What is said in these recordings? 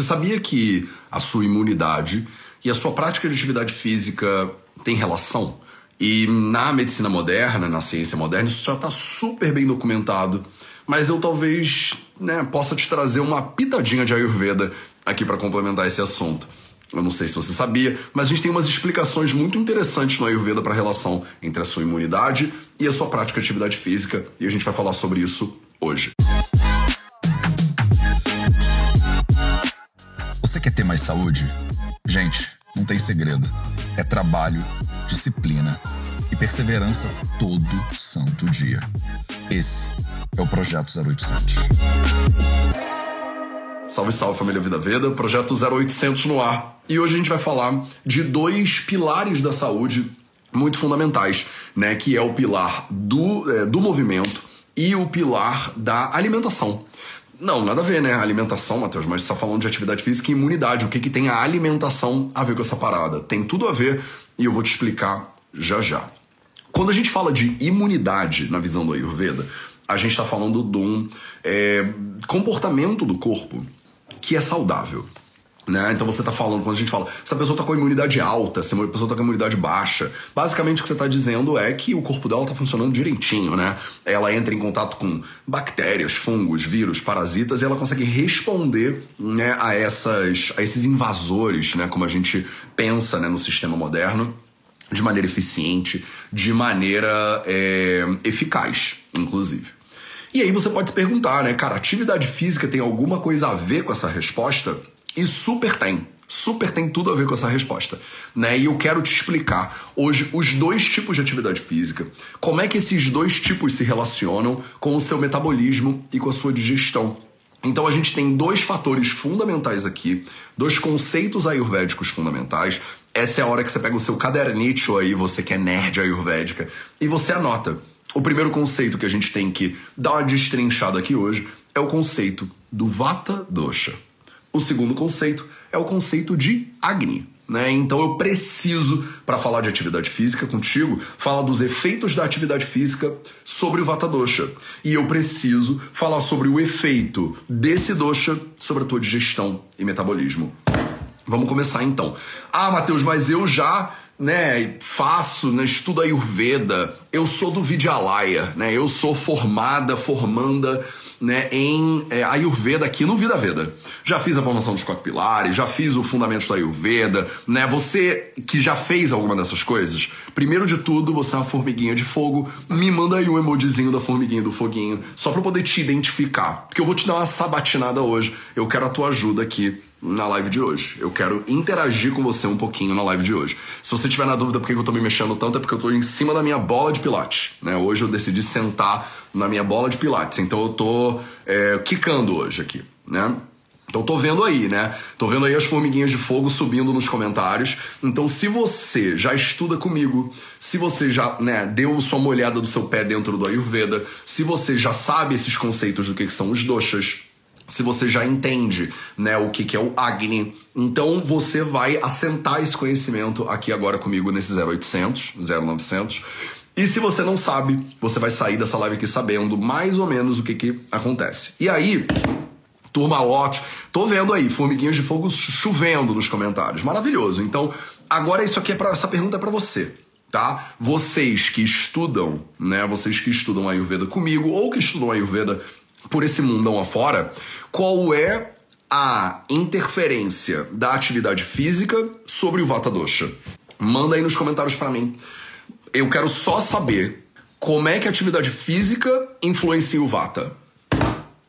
Você sabia que a sua imunidade e a sua prática de atividade física tem relação? E na medicina moderna, na ciência moderna, isso já está super bem documentado. Mas eu talvez né, possa te trazer uma pitadinha de Ayurveda aqui para complementar esse assunto. Eu não sei se você sabia, mas a gente tem umas explicações muito interessantes no Ayurveda para a relação entre a sua imunidade e a sua prática de atividade física, e a gente vai falar sobre isso hoje. Você quer ter mais saúde? Gente, não tem segredo. É trabalho, disciplina e perseverança todo santo dia. Esse é o Projeto 0800. Salve, salve família Vida Veda, projeto 0800 no ar. E hoje a gente vai falar de dois pilares da saúde muito fundamentais, né? Que é o pilar do, é, do movimento e o pilar da alimentação. Não, nada a ver, né? Alimentação, Matheus, mas você tá falando de atividade física e imunidade. O que, que tem a alimentação a ver com essa parada? Tem tudo a ver e eu vou te explicar já já. Quando a gente fala de imunidade na visão do Ayurveda, a gente está falando de um é, comportamento do corpo que é saudável. Né? Então você está falando, quando a gente fala, se a pessoa está com a imunidade alta, se a pessoa está com a imunidade baixa, basicamente o que você está dizendo é que o corpo dela está funcionando direitinho, né? Ela entra em contato com bactérias, fungos, vírus, parasitas e ela consegue responder né, a, essas, a esses invasores, né? Como a gente pensa né, no sistema moderno, de maneira eficiente, de maneira é, eficaz, inclusive. E aí você pode se perguntar, né, cara, atividade física tem alguma coisa a ver com essa resposta? E super tem. Super tem tudo a ver com essa resposta, né? E eu quero te explicar hoje os dois tipos de atividade física, como é que esses dois tipos se relacionam com o seu metabolismo e com a sua digestão. Então a gente tem dois fatores fundamentais aqui, dois conceitos ayurvédicos fundamentais. Essa é a hora que você pega o seu cadernito aí, você que é nerd ayurvédica, e você anota. O primeiro conceito que a gente tem que dar uma destrinchada aqui hoje é o conceito do Vata Dosha. O segundo conceito é o conceito de Agni. Né? Então eu preciso, para falar de atividade física contigo, falar dos efeitos da atividade física sobre o Vata Dosha. E eu preciso falar sobre o efeito desse dosha sobre a tua digestão e metabolismo. Vamos começar então. Ah, Matheus, mas eu já né, faço, né, estudo Ayurveda, eu sou do Vidyalaya, né, eu sou formada, formanda né, em é, Ayurveda aqui no Vida Veda. Já fiz a formação dos quatro pilares, já fiz o fundamento da Ayurveda, né? Você que já fez alguma dessas coisas, primeiro de tudo, você é uma formiguinha de fogo, me manda aí um emojizinho da formiguinha do foguinho, só para poder te identificar, porque eu vou te dar uma sabatinada hoje. Eu quero a tua ajuda aqui na live de hoje. Eu quero interagir com você um pouquinho na live de hoje. Se você tiver na dúvida por que eu tô me mexendo tanto, é porque eu tô em cima da minha bola de pilates. Né? Hoje eu decidi sentar na minha bola de pilates, então eu tô é, quicando hoje aqui, né? Então tô vendo aí, né? Tô vendo aí as formiguinhas de fogo subindo nos comentários. Então se você já estuda comigo, se você já, né, deu sua molhada do seu pé dentro do Ayurveda, se você já sabe esses conceitos do que, que são os doshas, se você já entende né, o que, que é o Agni, então você vai assentar esse conhecimento aqui agora comigo nesse 0800, 0900. E se você não sabe, você vai sair dessa live aqui sabendo mais ou menos o que, que acontece. E aí, turma ótimo, tô vendo aí formiguinhas de fogo chovendo nos comentários, maravilhoso. Então, agora isso aqui é para essa pergunta é para você tá? Vocês que estudam, né? Vocês que estudam Ayurveda comigo ou que estudam Ayurveda por esse mundão afora, qual é a interferência da atividade física sobre o Vata Dosha? Manda aí nos comentários para mim. Eu quero só saber como é que a atividade física influencia o Vata.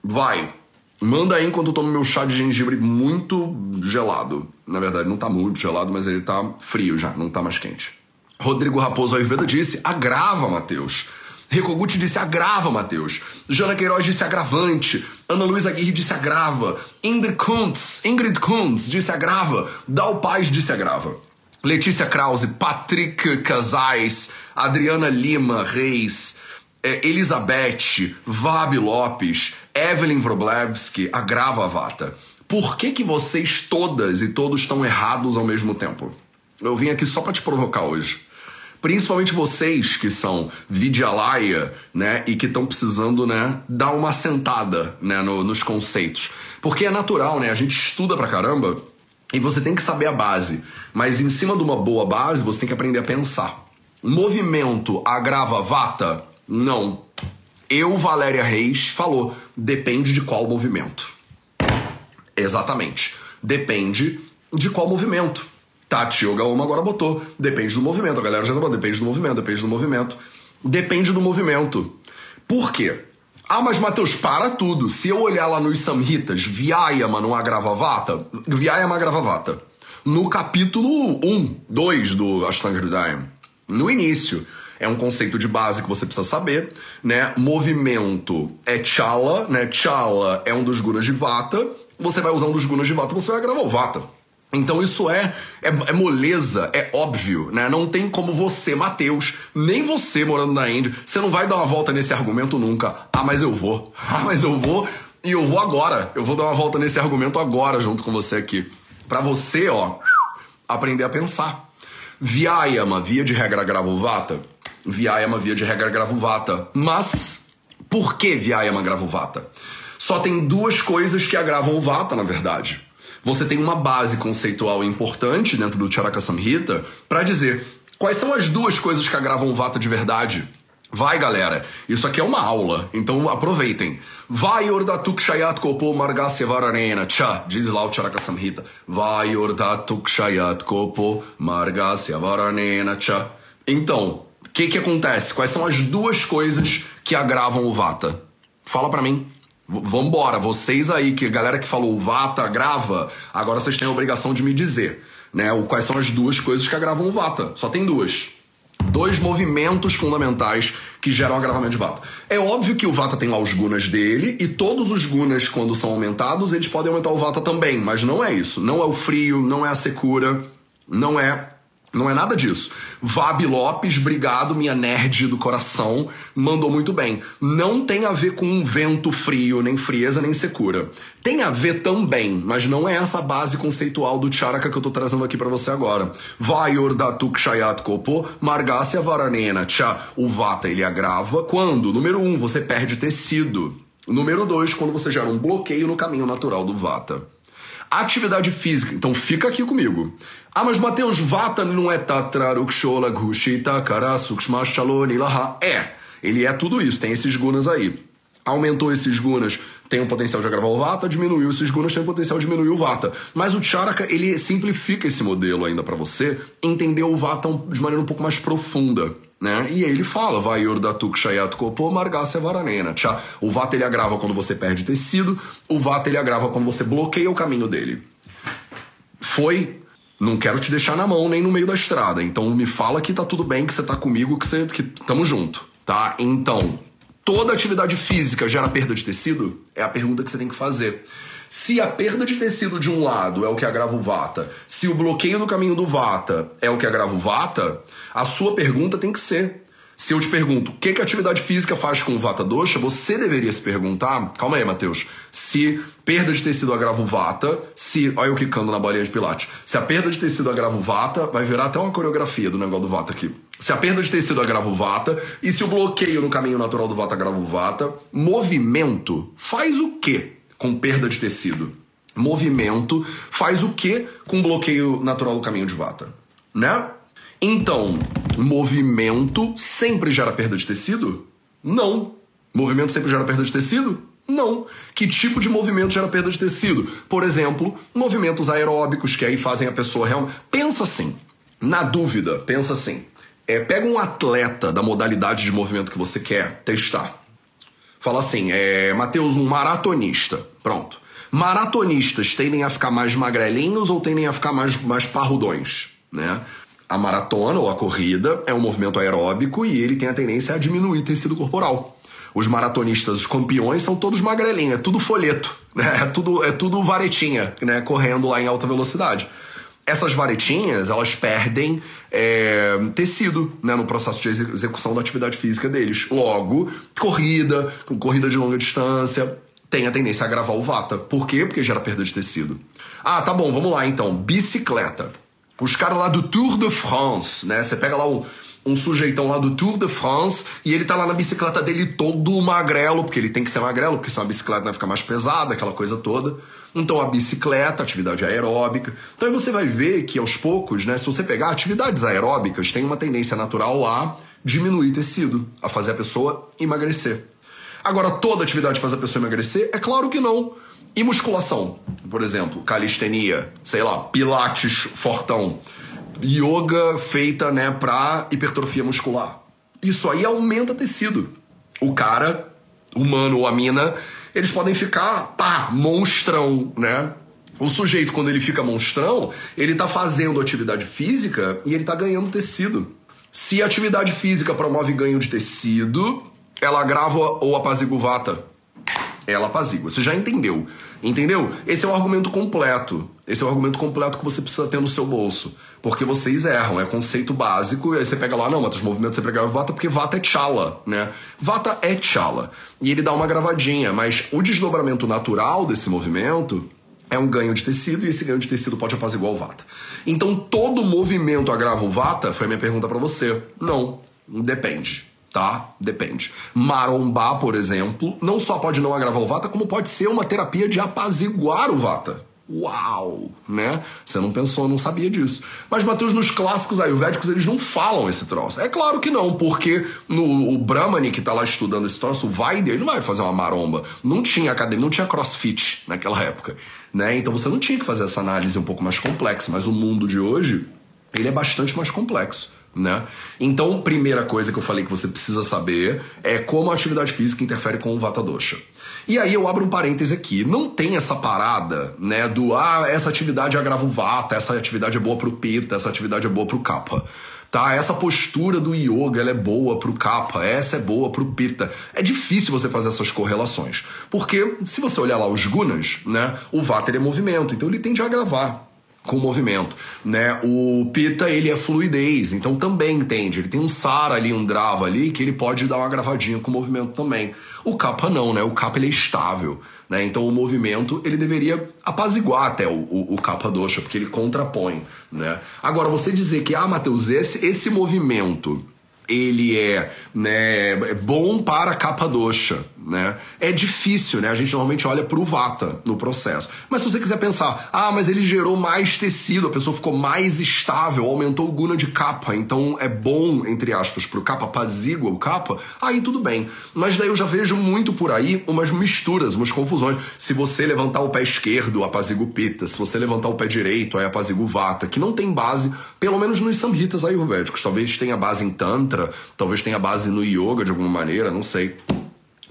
Vai. Manda aí enquanto eu tomo meu chá de gengibre muito gelado. Na verdade, não tá muito gelado, mas ele tá frio já, não tá mais quente. Rodrigo Raposo Ayurveda disse: agrava, Matheus. Recoguchi disse agrava, Matheus. Jana Queiroz disse agravante. Ana Luísa Aguirre disse agrava. Ingrid Kuntz, Ingrid Kuntz disse agrava. Dal Paz disse agrava. Letícia Krause, Patrick Casais, Adriana Lima Reis, é, Elizabeth, Vabi Lopes, Evelyn Wroblewski, agrava a vata. Por que, que vocês todas e todos estão errados ao mesmo tempo? Eu vim aqui só para te provocar hoje. Principalmente vocês que são Vidyalaya, né, e que estão precisando, né, dar uma sentada, né, no, nos conceitos. Porque é natural, né? A gente estuda pra caramba e você tem que saber a base. Mas em cima de uma boa base, você tem que aprender a pensar. Movimento agrava vata? Não. Eu, Valéria Reis, falou: depende de qual movimento. Exatamente. Depende de qual movimento. Tati Yogaoma agora botou. Depende do movimento. A galera já tá falando, depende do movimento, depende do movimento. Depende do movimento. Por quê? Ah, mas Matheus, para tudo. Se eu olhar lá nos Samhitas, Vyayama não agrava vata? Vyayama agrava vata. No capítulo 1, 2 do Ashtanga Hridayam. No início. É um conceito de base que você precisa saber, né? Movimento é chala, né? Chala é um dos gunas de vata. Você vai usar um dos gunas de vata, você vai gravar o vata. Então isso é, é, é, moleza, é óbvio, né? Não tem como você, Matheus, nem você morando na Índia, você não vai dar uma volta nesse argumento nunca. Ah, mas eu vou. Ah, mas eu vou e eu vou agora. Eu vou dar uma volta nesse argumento agora junto com você aqui. Para você, ó, aprender a pensar. Vyayama, via de regra gravovata. Vyayama, via de regra gravovata. Mas por que Vyayama gravovata? Só tem duas coisas que agravam o vata, na verdade você tem uma base conceitual importante dentro do Charaka Samhita para dizer quais são as duas coisas que agravam o Vata de verdade. Vai, galera, isso aqui é uma aula, então aproveitem. Vai ordatuk shayat kopo margasya varanena cha, diz lá o Charaka Samhita. Vai ordatuk shayat kopo margasya varanena cha. Então, o que que acontece? Quais são as duas coisas que agravam o Vata? Fala para mim. Vambora, vocês aí, que galera que falou Vata, grava, agora vocês têm a obrigação de me dizer, né? O, quais são as duas coisas que agravam o Vata. Só tem duas. Dois movimentos fundamentais que geram agravamento de Vata. É óbvio que o Vata tem lá os gunas dele, e todos os gunas, quando são aumentados, eles podem aumentar o Vata também, mas não é isso. Não é o frio, não é a secura, não é não é nada disso. Vab Lopes, obrigado, minha nerd do coração, mandou muito bem. Não tem a ver com vento frio, nem frieza, nem secura. Tem a ver também, mas não é essa base conceitual do Charaka que eu tô trazendo aqui para você agora. Datuk shayat kopo, margasya varanena cha. O vata ele agrava quando, número um, você perde tecido. Número dois, quando você gera um bloqueio no caminho natural do vata. Atividade física, então fica aqui comigo. Ah, mas Mateus Vata não é Tatrarukshola Gushita Karasukshmashaloni Laha. É, ele é tudo isso, tem esses gunas aí. Aumentou esses gunas, tem o potencial de agravar o Vata, diminuiu esses gunas, tem o potencial de diminuir o Vata. Mas o Charaka, ele simplifica esse modelo ainda para você entender o Vata de maneira um pouco mais profunda. Né? E aí ele fala, vai Yordatuk Shayat Kopo Margasya Varanena. O Vata ele agrava quando você perde tecido, o Vata ele agrava quando você bloqueia o caminho dele. Foi não quero te deixar na mão nem no meio da estrada. Então me fala que tá tudo bem, que você tá comigo, que você que tamo junto, tá? Então, toda atividade física gera perda de tecido? É a pergunta que você tem que fazer. Se a perda de tecido de um lado é o que agrava o vata, se o bloqueio no caminho do vata é o que agrava o vata, a sua pergunta tem que ser: se eu te pergunto o que, que a atividade física faz com o Vata Dosha, você deveria se perguntar, calma aí, Matheus, se perda de tecido agrava o Vata, se, olha eu quicando na bolinha de pilates, se a perda de tecido agrava o Vata, vai virar até uma coreografia do negócio do Vata aqui. Se a perda de tecido agrava o Vata, e se o bloqueio no caminho natural do Vata agrava o Vata, movimento faz o quê com perda de tecido? Movimento faz o quê com bloqueio natural do caminho de Vata? Né? Então, movimento sempre gera perda de tecido? Não. Movimento sempre gera perda de tecido? Não. Que tipo de movimento gera perda de tecido? Por exemplo, movimentos aeróbicos que aí fazem a pessoa realmente. Pensa assim. Na dúvida, pensa assim. É, pega um atleta da modalidade de movimento que você quer testar. Fala assim, é, Matheus, um maratonista. Pronto. Maratonistas tendem a ficar mais magrelinhos ou tendem a ficar mais, mais parrudões, né? A maratona ou a corrida é um movimento aeróbico e ele tem a tendência a diminuir tecido corporal. Os maratonistas, os campeões, são todos magrelinhos, é tudo folheto, né? é, tudo, é tudo varetinha, né? correndo lá em alta velocidade. Essas varetinhas, elas perdem é, tecido né, no processo de execução da atividade física deles. Logo, corrida, corrida de longa distância, tem a tendência a agravar o vata. Por quê? Porque gera perda de tecido. Ah, tá bom, vamos lá então. Bicicleta. Os caras lá do Tour de France, né? Você pega lá um, um sujeitão lá do Tour de France e ele tá lá na bicicleta dele todo magrelo, porque ele tem que ser magrelo, porque se uma bicicleta vai ficar mais pesada, aquela coisa toda. Então a bicicleta, atividade aeróbica. Então aí você vai ver que aos poucos, né, se você pegar atividades aeróbicas, tem uma tendência natural a diminuir tecido, a fazer a pessoa emagrecer. Agora, toda atividade faz a pessoa emagrecer? É claro que não. E musculação? Por exemplo, calistenia, sei lá, pilates fortão, yoga feita, né, pra hipertrofia muscular. Isso aí aumenta tecido. O cara, humano ou a mina, eles podem ficar, pá, monstrão, né? O sujeito, quando ele fica monstrão, ele tá fazendo atividade física e ele tá ganhando tecido. Se a atividade física promove ganho de tecido, ela agrava ou apazigua o vata? Ela apazigua. Você já entendeu. Entendeu? Esse é o argumento completo. Esse é o argumento completo que você precisa ter no seu bolso. Porque vocês erram, é conceito básico, e aí você pega lá, não, outros movimentos você pega Vata porque Vata é Chala, né? Vata é Chala. E ele dá uma gravadinha, mas o desdobramento natural desse movimento é um ganho de tecido e esse ganho de tecido pode apaziguar o Vata. Então todo movimento agrava o Vata? Foi a minha pergunta para você. Não, depende. Tá? Depende. Marombar, por exemplo, não só pode não agravar o Vata, como pode ser uma terapia de apaziguar o Vata. Uau, né? Você não pensou, não sabia disso. Mas, Matheus, nos clássicos ayurvédicos eles não falam esse troço. É claro que não, porque no, o Brahmani que tá lá estudando esse troço, o Vaidya, ele não vai fazer uma maromba. Não tinha academia, não tinha crossfit naquela época né? Então você não tinha que fazer essa análise um pouco mais complexa, mas o mundo de hoje, ele é bastante mais complexo. Né? Então, primeira coisa que eu falei que você precisa saber é como a atividade física interfere com o Vata Dosha. E aí eu abro um parêntese aqui. Não tem essa parada, né, do ah, essa atividade agrava o Vata, essa atividade é boa pro Pita, essa atividade é boa pro Kapha tá? Essa postura do yoga, ela é boa pro kapha, essa é boa pro pitta. É difícil você fazer essas correlações, porque se você olhar lá os gunas, né, o vata é movimento, então ele tende a agravar com o movimento, né? O pita ele é fluidez, então também entende. Ele tem um sara ali, um drava ali que ele pode dar uma gravadinha com o movimento também. O kapha não, né? O kapha ele é estável. Né? Então o movimento ele deveria apaziguar até o, o, o capa dosha, porque ele contrapõe. Né? Agora, você dizer que, ah, Matheus, esse, esse movimento ele é né, é bom para capa doxa, né? É difícil, né? A gente normalmente olha para o vata no processo. Mas se você quiser pensar, ah, mas ele gerou mais tecido, a pessoa ficou mais estável, aumentou o guna de capa, então é bom, entre aspas, para o capa, apazigua o capa, aí tudo bem. Mas daí eu já vejo muito por aí umas misturas, umas confusões. Se você levantar o pé esquerdo, apazigua o pita. Se você levantar o pé direito, aí apazigua o vata, que não tem base, pelo menos nos samhitas ayurvédicos. Talvez tenha base em tantra, talvez tenha base no yoga de alguma maneira, não sei.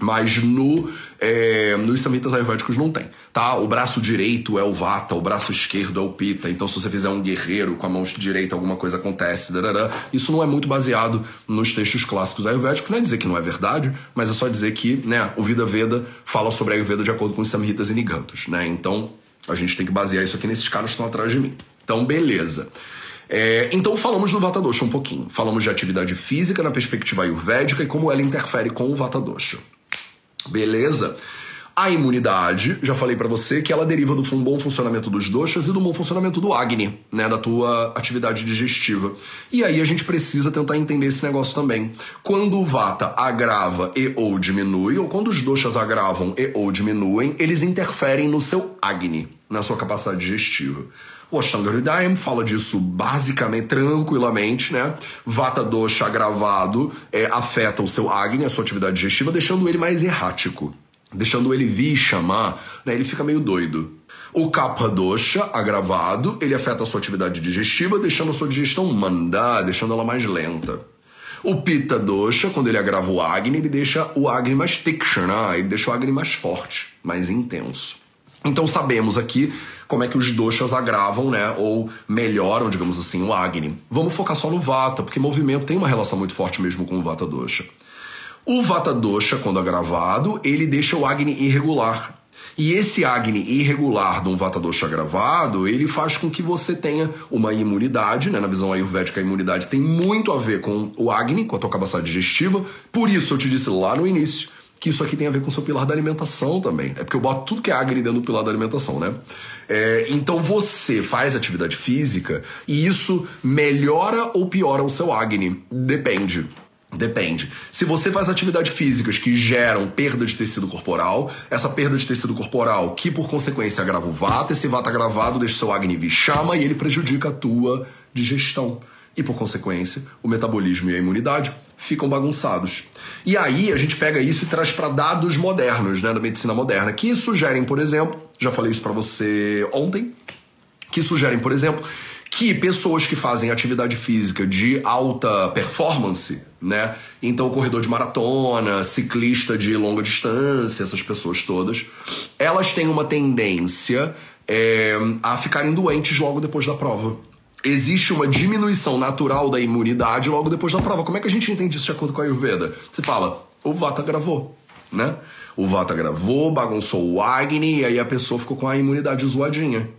Mas no, é, nos samhitas ayurvédicos não tem, tá? O braço direito é o vata, o braço esquerdo é o pita. Então, se você fizer um guerreiro com a mão direita, alguma coisa acontece. Darará. Isso não é muito baseado nos textos clássicos ayurvédicos. Não é dizer que não é verdade, mas é só dizer que né, o Vida Veda fala sobre a Ayurveda de acordo com os samhitas e nigantos, né? Então, a gente tem que basear isso aqui nesses caras que estão atrás de mim. Então, beleza. É, então falamos do Vata Dosha um pouquinho. Falamos de atividade física na perspectiva ayurvédica e como ela interfere com o Vata Dosha. Beleza? A imunidade, já falei para você que ela deriva do bom funcionamento dos doshas e do bom funcionamento do Agni, né, da tua atividade digestiva. E aí a gente precisa tentar entender esse negócio também. Quando o Vata agrava e ou diminui, ou quando os doshas agravam e ou diminuem, eles interferem no seu Agni, na sua capacidade digestiva. O Ashtanga Hridayam fala disso basicamente, tranquilamente, né? Vata dosha agravado é, afeta o seu Agni, a sua atividade digestiva, deixando ele mais errático. Deixando ele vir chamar, né? Ele fica meio doido. O Kapha dosha agravado, ele afeta a sua atividade digestiva, deixando a sua digestão manda, deixando ela mais lenta. O Pitta dosha, quando ele agrava o Agni, ele deixa o Agni mais tikshana, ele deixa o Agni mais forte, mais intenso. Então sabemos aqui como é que os doshas agravam, né, ou melhoram, digamos assim, o Agni. Vamos focar só no Vata, porque movimento tem uma relação muito forte mesmo com o Vata dosha. O Vata dosha, quando agravado, ele deixa o Agni irregular. E esse Agni irregular de um Vata dosha agravado, ele faz com que você tenha uma imunidade, né? Na visão ayurvédica, a imunidade tem muito a ver com o Agni, com a tua capacidade digestiva. Por isso eu te disse lá no início que isso aqui tem a ver com o seu pilar da alimentação também. É porque eu boto tudo que é agri dentro do pilar da alimentação, né? É, então você faz atividade física e isso melhora ou piora o seu Agni. Depende. Depende. Se você faz atividades físicas que geram perda de tecido corporal, essa perda de tecido corporal, que por consequência agrava o vata, esse vata agravado deixa seu Agni chama e ele prejudica a tua digestão. E por consequência, o metabolismo e a imunidade ficam bagunçados. E aí a gente pega isso e traz para dados modernos, né, da medicina moderna, que sugerem, por exemplo, já falei isso para você ontem, que sugerem, por exemplo, que pessoas que fazem atividade física de alta performance, né? Então, corredor de maratona, ciclista de longa distância, essas pessoas todas, elas têm uma tendência é, a ficarem doentes logo depois da prova. Existe uma diminuição natural da imunidade logo depois da prova. Como é que a gente entende isso de acordo com a Ayurveda? Você fala, o Vata gravou, né? O Vata gravou, bagunçou o Agni e aí a pessoa ficou com a imunidade zoadinha.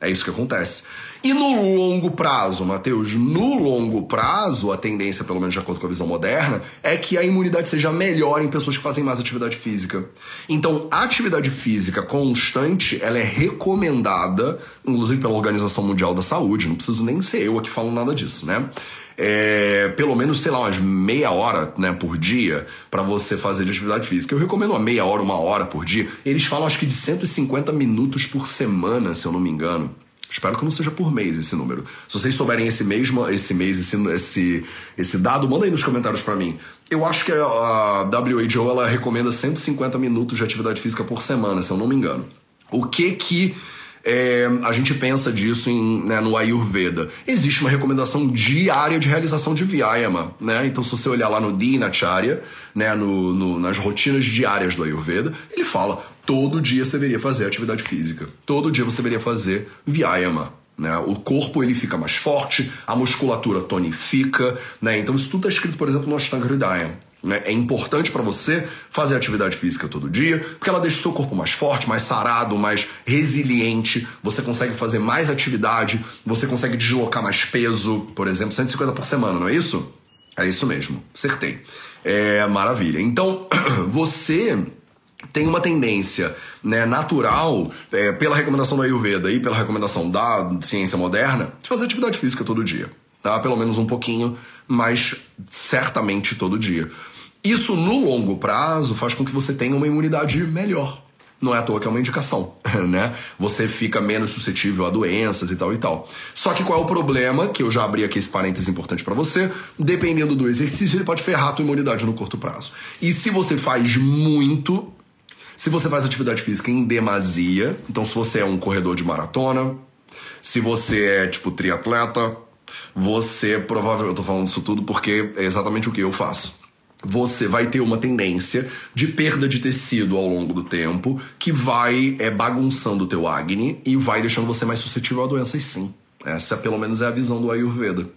É isso que acontece. E no longo prazo, Matheus, no longo prazo, a tendência, pelo menos de acordo com a visão moderna, é que a imunidade seja melhor em pessoas que fazem mais atividade física. Então, a atividade física constante, ela é recomendada, inclusive pela Organização Mundial da Saúde, não preciso nem ser eu aqui falando nada disso, né? É, pelo menos, sei lá, umas meia hora né, por dia para você fazer de atividade física. Eu recomendo uma meia hora, uma hora por dia. Eles falam, acho que de 150 minutos por semana, se eu não me engano. Espero que não seja por mês esse número. Se vocês souberem esse mesmo, esse mês, esse, esse, esse dado, manda aí nos comentários para mim. Eu acho que a WHO ela recomenda 150 minutos de atividade física por semana, se eu não me engano. O que que é, a gente pensa disso em, né, no Ayurveda? Existe uma recomendação diária de realização de Vyayama, né? Então, se você olhar lá no Dinacharya, né, no, no, nas rotinas diárias do Ayurveda, ele fala todo dia você deveria fazer atividade física. Todo dia você deveria fazer Vyayama. Né? O corpo ele fica mais forte, a musculatura tonifica. Né? Então isso tudo está escrito, por exemplo, no Ashtanga Hridaya. Né? É importante para você fazer atividade física todo dia, porque ela deixa o seu corpo mais forte, mais sarado, mais resiliente. Você consegue fazer mais atividade, você consegue deslocar mais peso, por exemplo, 150 por semana, não é isso? É isso mesmo, acertei. É maravilha. Então, você tem uma tendência né, natural, é, pela recomendação do Ayurveda e pela recomendação da ciência moderna, de fazer atividade física todo dia. Tá? Pelo menos um pouquinho, mas certamente todo dia. Isso no longo prazo faz com que você tenha uma imunidade melhor. Não é à toa que é uma indicação, né? Você fica menos suscetível a doenças e tal e tal. Só que qual é o problema? Que eu já abri aqui esse parênteses importante para você. Dependendo do exercício, ele pode ferrar a tua imunidade no curto prazo. E se você faz muito, se você faz atividade física em demasia, então se você é um corredor de maratona, se você é tipo triatleta, você provavelmente. Eu tô falando isso tudo porque é exatamente o que eu faço. Você vai ter uma tendência de perda de tecido ao longo do tempo que vai é, bagunçando o teu acne e vai deixando você mais suscetível a doenças sim. Essa, pelo menos, é a visão do Ayurveda.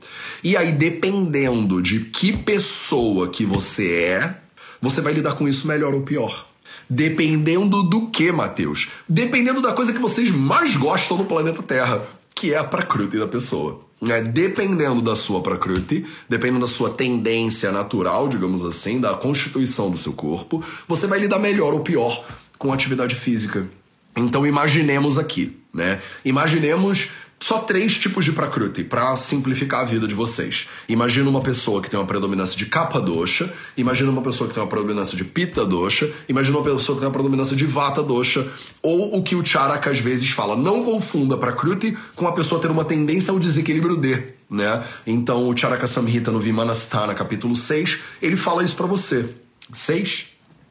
E aí, dependendo de que pessoa que você é, você vai lidar com isso melhor ou pior. Dependendo do que, Matheus? Dependendo da coisa que vocês mais gostam no planeta Terra, que é a prakruti da pessoa. É, dependendo da sua prakruti, dependendo da sua tendência natural, digamos assim, da constituição do seu corpo, você vai lidar melhor ou pior com atividade física. Então imaginemos aqui, né? Imaginemos só três tipos de Prakruti para simplificar a vida de vocês. Imagina uma pessoa que tem uma predominância de Kapha Dosha, imagina uma pessoa que tem uma predominância de Pitta Dosha, imagina uma pessoa que tem uma predominância de Vata Dosha, ou o que o Charaka às vezes fala, não confunda Prakruti com a pessoa ter uma tendência ao desequilíbrio D. Né? Então o Charaka Samhita no Vimanasthana, capítulo 6, ele fala isso para você. 6?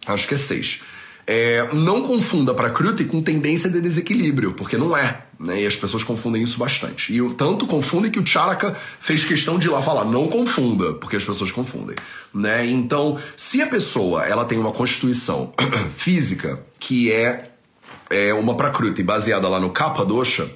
Acho que é 6 é, não confunda Prakriti com tendência de desequilíbrio, porque não é. Né? E as pessoas confundem isso bastante. E tanto confundem que o Charaka fez questão de ir lá falar, não confunda, porque as pessoas confundem. Né? Então, se a pessoa ela tem uma constituição física que é, é uma Prakriti baseada lá no Kapha Dosha,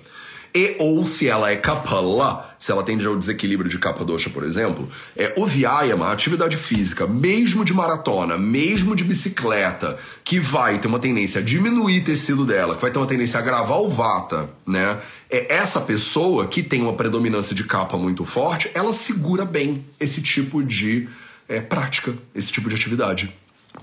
e ou se ela é kapala, se ela tende ao desequilíbrio de capa dosha, por exemplo, é o vyayama, atividade física, mesmo de maratona, mesmo de bicicleta, que vai ter uma tendência a diminuir tecido dela, que vai ter uma tendência a agravar o vata, né? É essa pessoa que tem uma predominância de capa muito forte, ela segura bem esse tipo de é, prática, esse tipo de atividade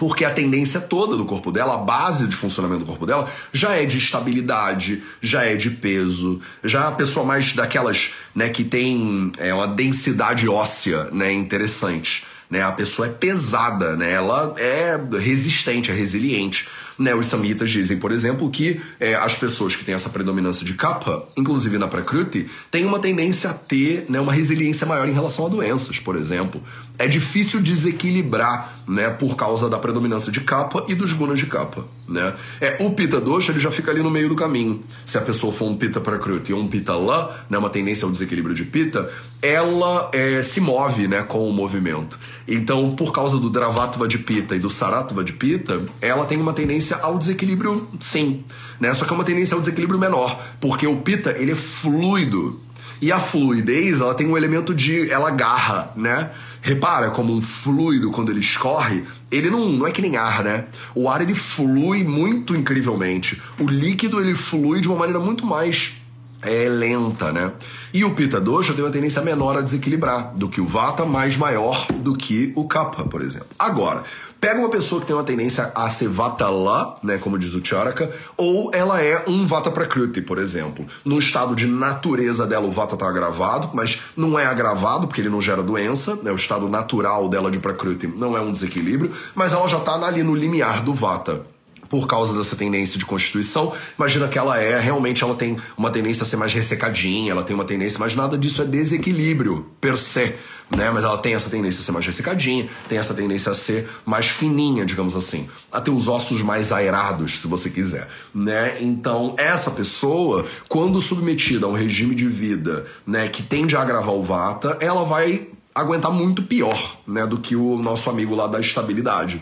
porque a tendência toda do corpo dela, a base de funcionamento do corpo dela, já é de estabilidade, já é de peso, já é a pessoa mais daquelas, né, que tem é, uma densidade óssea, né, interessante. né? A pessoa é pesada, né? Ela é resistente, é resiliente. Né, os samitas dizem, por exemplo, que é, as pessoas que têm essa predominância de kapha, inclusive na Prakruti, têm uma tendência a ter né, uma resiliência maior em relação a doenças, por exemplo. É difícil desequilibrar né, por causa da predominância de kapha e dos gunas de kapha. Né? É, o Pita Dosha ele já fica ali no meio do caminho. Se a pessoa for um Pita Prakruti ou um Pita La, né, uma tendência ao desequilíbrio de Pita, ela é, se move né, com o movimento. Então, por causa do Dravatva de Pita e do Saratva de Pita, ela tem uma tendência ao desequilíbrio, sim. Né? Só que é uma tendência ao desequilíbrio menor, porque o Pita ele é fluido. E a fluidez, ela tem um elemento de. ela agarra, né? Repara como um fluido, quando ele escorre, ele não, não é que nem ar, né? O ar ele flui muito incrivelmente. O líquido ele flui de uma maneira muito mais é, lenta, né? E o Pita tem uma tendência menor a desequilibrar do que o Vata, mais maior do que o Kapha, por exemplo. Agora, Pega uma pessoa que tem uma tendência a ser Vatala, né, como diz o Charaka, ou ela é um Vata Prakruti, por exemplo. No estado de natureza dela, o Vata está agravado, mas não é agravado porque ele não gera doença, né, o estado natural dela de Prakruti não é um desequilíbrio, mas ela já está ali no limiar do Vata por causa dessa tendência de constituição. Imagina que ela é, realmente ela tem uma tendência a ser mais ressecadinha, ela tem uma tendência, mas nada disso é desequilíbrio per se. Né? Mas ela tem essa tendência a ser mais ressecadinha, tem essa tendência a ser mais fininha, digamos assim, a ter os ossos mais aerados, se você quiser, né? Então, essa pessoa, quando submetida a um regime de vida, né, que tende a agravar o vata, ela vai aguentar muito pior, né, do que o nosso amigo lá da estabilidade.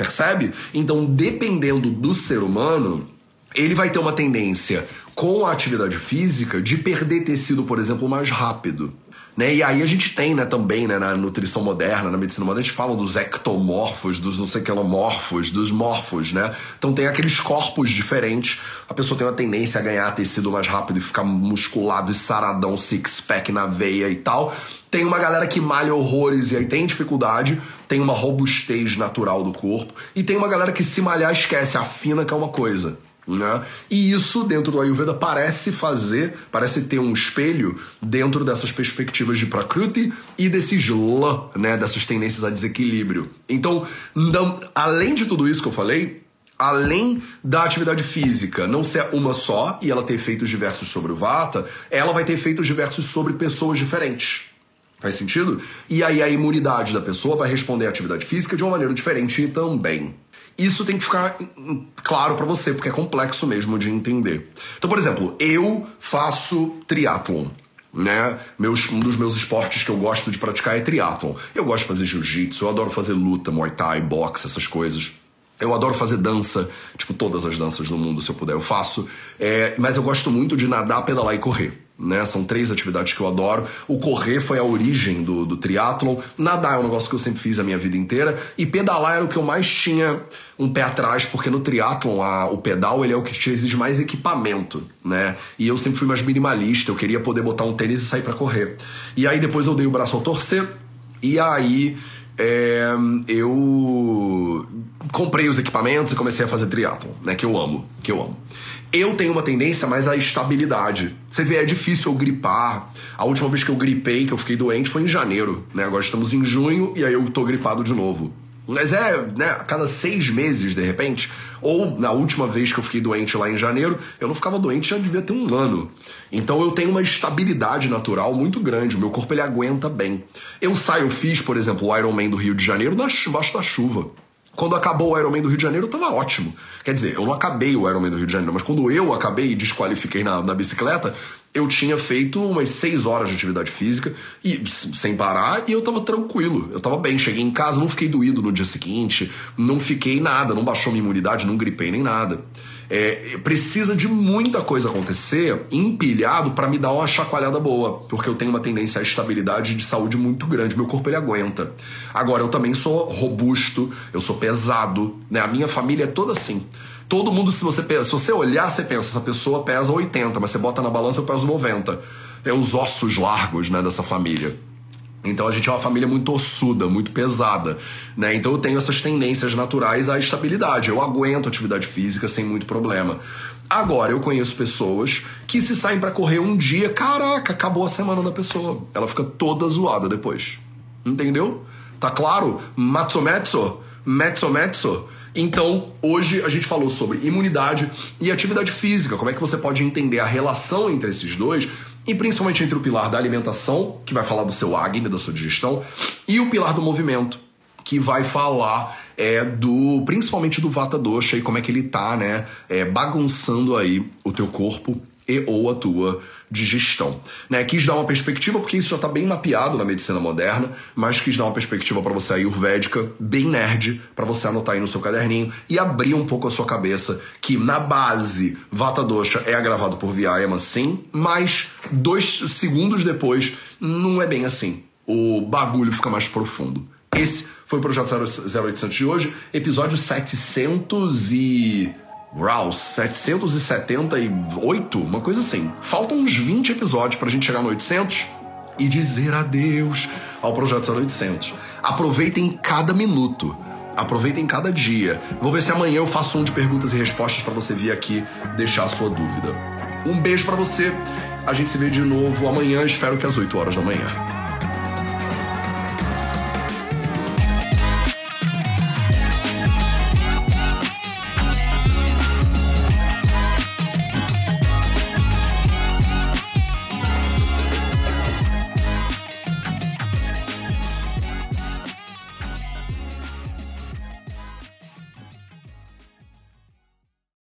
Percebe? Então, dependendo do ser humano, ele vai ter uma tendência com a atividade física de perder tecido, por exemplo, mais rápido. Né? E aí a gente tem né, também né, na nutrição moderna, na medicina moderna, a gente fala dos ectomorfos, dos não sei dos morfos, né? Então tem aqueles corpos diferentes. A pessoa tem uma tendência a ganhar tecido mais rápido e ficar musculado e saradão, six-pack na veia e tal. Tem uma galera que malha horrores e aí tem dificuldade, tem uma robustez natural do corpo. E tem uma galera que se malhar esquece, afina que é uma coisa. Né? E isso, dentro do Ayurveda, parece fazer, parece ter um espelho dentro dessas perspectivas de Prakruti e desses Lã, né? dessas tendências a desequilíbrio. Então, não, além de tudo isso que eu falei, além da atividade física não ser uma só e ela ter efeitos diversos sobre o Vata, ela vai ter efeitos diversos sobre pessoas diferentes. Faz sentido? E aí a imunidade da pessoa vai responder à atividade física de uma maneira diferente também. Isso tem que ficar claro para você, porque é complexo mesmo de entender. Então, por exemplo, eu faço triatlon. Né? Meus, um dos meus esportes que eu gosto de praticar é triatlon. Eu gosto de fazer jiu-jitsu, eu adoro fazer luta, muay thai, boxe, essas coisas. Eu adoro fazer dança, tipo todas as danças no mundo, se eu puder, eu faço. É, mas eu gosto muito de nadar, pedalar e correr né? São três atividades que eu adoro. O correr foi a origem do, do triatlon. Nadar é um negócio que eu sempre fiz a minha vida inteira. E pedalar era o que eu mais tinha um pé atrás, porque no triatlon a, o pedal ele é o que te exige mais equipamento, né? E eu sempre fui mais minimalista. Eu queria poder botar um tênis e sair para correr. E aí depois eu dei o braço ao torcer. E aí é, eu comprei os equipamentos e comecei a fazer triatlon, né? Que eu amo, que eu amo. Eu tenho uma tendência mais à estabilidade. Você vê, é difícil eu gripar. A última vez que eu gripei, que eu fiquei doente, foi em janeiro, né? Agora estamos em junho e aí eu tô gripado de novo. Mas é, né, a cada seis meses, de repente. Ou na última vez que eu fiquei doente lá em janeiro, eu não ficava doente já devia ter um ano. Então eu tenho uma estabilidade natural muito grande. O meu corpo ele aguenta bem. Eu saio, eu fiz, por exemplo, o Ironman do Rio de Janeiro debaixo da chuva. Quando acabou o Ironman do Rio de Janeiro, eu tava ótimo. Quer dizer, eu não acabei o Ironman do Rio de Janeiro, mas quando eu acabei e desqualifiquei na, na bicicleta, eu tinha feito umas seis horas de atividade física e sem parar e eu tava tranquilo. Eu tava bem, cheguei em casa, não fiquei doído no dia seguinte, não fiquei nada, não baixou minha imunidade, não gripei nem nada. É, precisa de muita coisa acontecer empilhado para me dar uma chacoalhada boa, porque eu tenho uma tendência à estabilidade de saúde muito grande, meu corpo ele aguenta. Agora, eu também sou robusto, eu sou pesado, né? A minha família é toda assim. Todo mundo, se você, se você olhar, você pensa, essa pessoa pesa 80, mas você bota na balança, eu peso 90. É os ossos largos, né, dessa família. Então a gente é uma família muito ossuda, muito pesada, né? Então eu tenho essas tendências naturais à estabilidade. Eu aguento atividade física sem muito problema. Agora eu conheço pessoas que se saem para correr um dia, caraca, acabou a semana da pessoa. Ela fica toda zoada depois. Entendeu? tá claro? Matsumetsu, metso Então, hoje a gente falou sobre imunidade e atividade física, como é que você pode entender a relação entre esses dois e principalmente entre o pilar da alimentação, que vai falar do seu acne, da sua digestão, e o pilar do movimento, que vai falar é do principalmente do Vata Dosha e como é que ele tá, né, é, bagunçando aí o teu corpo e ou a tua digestão. Né? Quis dar uma perspectiva, porque isso já está bem mapeado na medicina moderna, mas quis dar uma perspectiva para você ayurvédica, bem nerd, para você anotar aí no seu caderninho e abrir um pouco a sua cabeça que na base Vata Dosha é agravado por Vyayama, sim, mas dois segundos depois não é bem assim. O bagulho fica mais profundo. Esse foi o Projeto 0800 de hoje, episódio 700 e... Rouse, 778, uma coisa assim. Faltam uns 20 episódios pra gente chegar no 800 e dizer adeus ao Projeto 0800. Aproveitem cada minuto. Aproveitem cada dia. Vou ver se amanhã eu faço um de perguntas e respostas para você vir aqui deixar a sua dúvida. Um beijo para você. A gente se vê de novo amanhã, espero que às 8 horas da manhã.